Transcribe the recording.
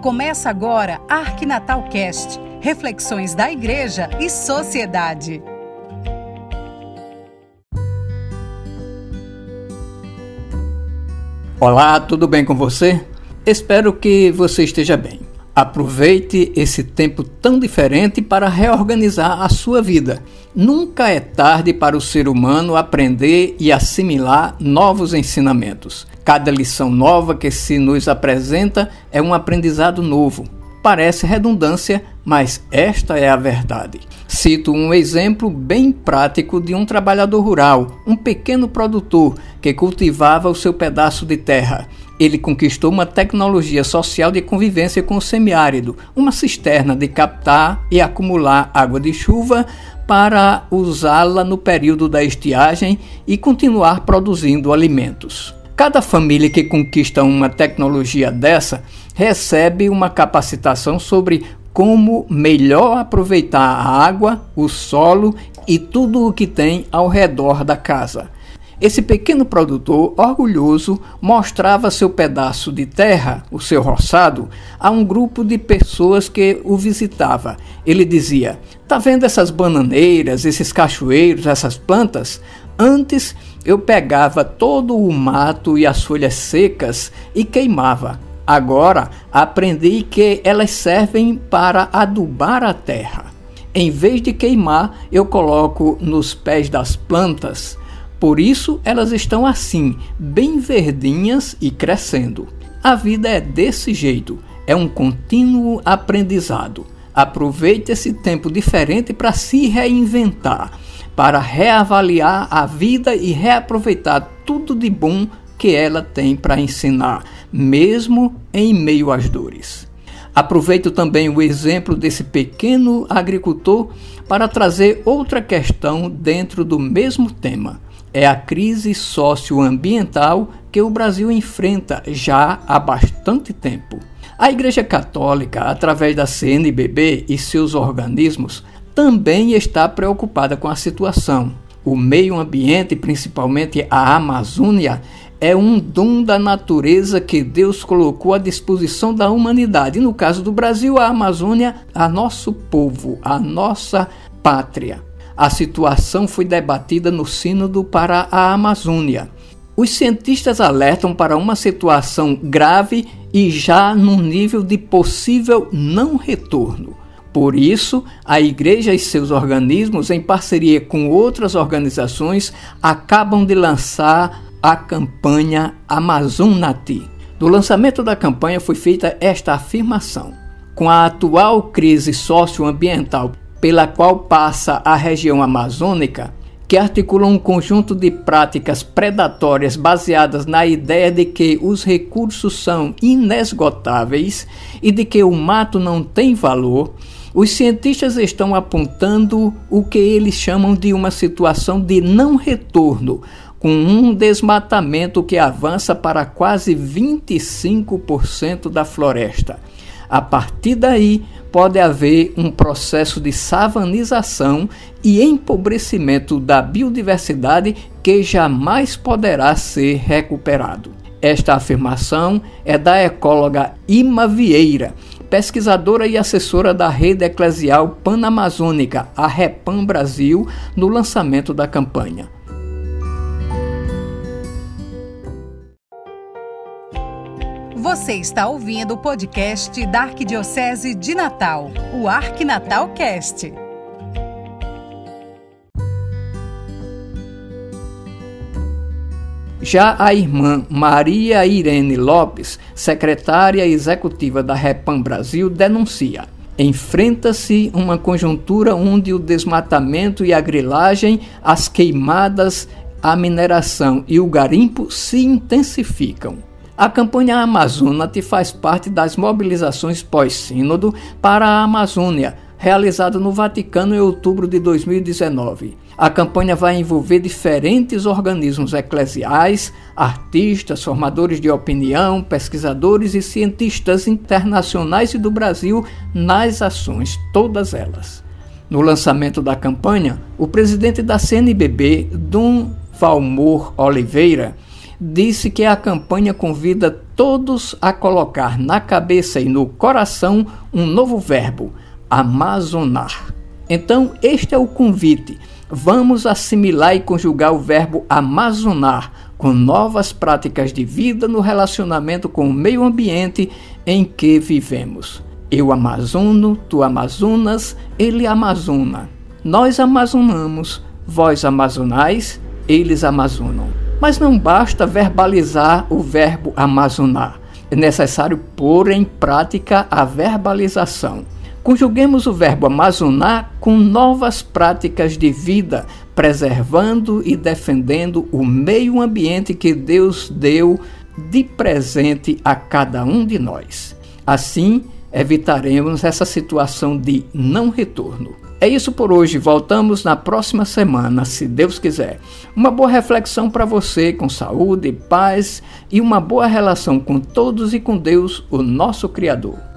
Começa agora Arquinatal Cast, reflexões da igreja e sociedade. Olá, tudo bem com você? Espero que você esteja bem. Aproveite esse tempo tão diferente para reorganizar a sua vida. Nunca é tarde para o ser humano aprender e assimilar novos ensinamentos. Cada lição nova que se nos apresenta é um aprendizado novo. Parece redundância, mas esta é a verdade. Cito um exemplo bem prático de um trabalhador rural, um pequeno produtor que cultivava o seu pedaço de terra ele conquistou uma tecnologia social de convivência com o semiárido, uma cisterna de captar e acumular água de chuva para usá-la no período da estiagem e continuar produzindo alimentos. Cada família que conquista uma tecnologia dessa recebe uma capacitação sobre como melhor aproveitar a água, o solo e tudo o que tem ao redor da casa. Esse pequeno produtor, orgulhoso, mostrava seu pedaço de terra, o seu roçado, a um grupo de pessoas que o visitava. Ele dizia: Tá vendo essas bananeiras, esses cachoeiros, essas plantas? Antes eu pegava todo o mato e as folhas secas e queimava. Agora aprendi que elas servem para adubar a terra. Em vez de queimar, eu coloco nos pés das plantas por isso elas estão assim, bem verdinhas e crescendo. A vida é desse jeito, é um contínuo aprendizado. Aproveite esse tempo diferente para se reinventar, para reavaliar a vida e reaproveitar tudo de bom que ela tem para ensinar, mesmo em meio às dores. Aproveito também o exemplo desse pequeno agricultor para trazer outra questão dentro do mesmo tema é a crise socioambiental que o Brasil enfrenta já há bastante tempo. A Igreja Católica, através da CNBB e seus organismos, também está preocupada com a situação. O meio ambiente, principalmente a Amazônia, é um dom da natureza que Deus colocou à disposição da humanidade. no caso do Brasil, a Amazônia, a nosso povo, a nossa pátria a situação foi debatida no Sínodo para a Amazônia. Os cientistas alertam para uma situação grave e já num nível de possível não retorno. Por isso, a Igreja e seus organismos, em parceria com outras organizações, acabam de lançar a campanha Amazonati. No lançamento da campanha foi feita esta afirmação: com a atual crise socioambiental pela qual passa a região amazônica, que articula um conjunto de práticas predatórias baseadas na ideia de que os recursos são inesgotáveis e de que o mato não tem valor, os cientistas estão apontando o que eles chamam de uma situação de não retorno, com um desmatamento que avança para quase 25% da floresta. A partir daí, pode haver um processo de savanização e empobrecimento da biodiversidade que jamais poderá ser recuperado. Esta afirmação é da ecóloga Ima Vieira, pesquisadora e assessora da rede eclesial panamazônica, a Repam Brasil, no lançamento da campanha. Você está ouvindo o podcast da Arquidiocese de Natal, o Arquinatal Cast. Já a irmã Maria Irene Lopes, secretária executiva da Repam Brasil, denuncia. Enfrenta-se uma conjuntura onde o desmatamento e a grilagem, as queimadas, a mineração e o garimpo se intensificam. A campanha Amazonate faz parte das mobilizações pós-sínodo para a Amazônia, realizada no Vaticano em outubro de 2019. A campanha vai envolver diferentes organismos eclesiais, artistas, formadores de opinião, pesquisadores e cientistas internacionais e do Brasil nas ações, todas elas. No lançamento da campanha, o presidente da CNBB, Dom Valmor Oliveira, disse que a campanha convida todos a colocar na cabeça e no coração um novo verbo: amazonar. Então, este é o convite. Vamos assimilar e conjugar o verbo amazonar com novas práticas de vida no relacionamento com o meio ambiente em que vivemos. Eu amazono, tu amazonas, ele amazona. Nós amazonamos, vós amazonais, eles amazonam. Mas não basta verbalizar o verbo amazonar. É necessário pôr em prática a verbalização. Conjuguemos o verbo amazonar com novas práticas de vida, preservando e defendendo o meio ambiente que Deus deu de presente a cada um de nós. Assim, evitaremos essa situação de não retorno. É isso por hoje. Voltamos na próxima semana, se Deus quiser. Uma boa reflexão para você, com saúde, paz e uma boa relação com todos e com Deus, o nosso Criador.